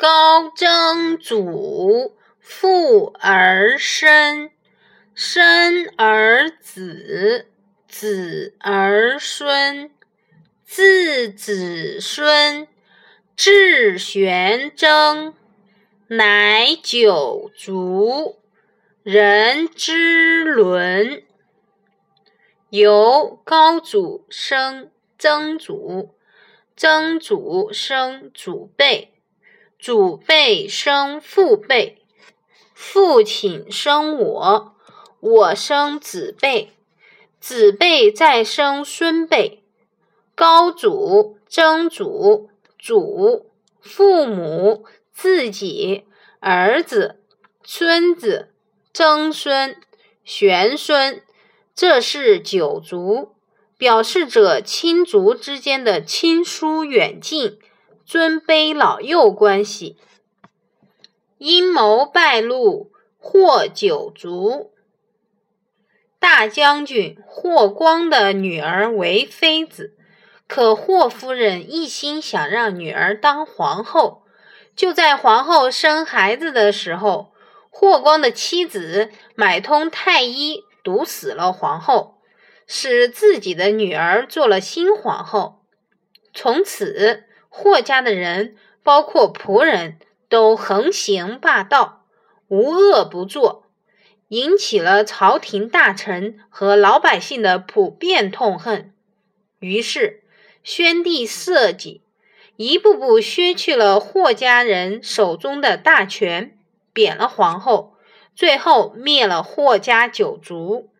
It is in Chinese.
高曾祖父而身，身而子，子而孙，自子孙至玄曾，乃九族，人之伦。由高祖生曾祖，曾祖生祖辈。祖辈生父辈，父亲生我，我生子辈，子辈再生孙辈。高祖、曾祖、祖、父母、自己、儿子、孙子、曾孙、玄孙，这是九族，表示着亲族之间的亲疏远近。尊卑老幼关系，阴谋败露，霍九族。大将军霍光的女儿为妃子，可霍夫人一心想让女儿当皇后。就在皇后生孩子的时候，霍光的妻子买通太医，毒死了皇后，使自己的女儿做了新皇后。从此。霍家的人，包括仆人都横行霸道，无恶不作，引起了朝廷大臣和老百姓的普遍痛恨。于是，宣帝设计，一步步削去了霍家人手中的大权，贬了皇后，最后灭了霍家九族。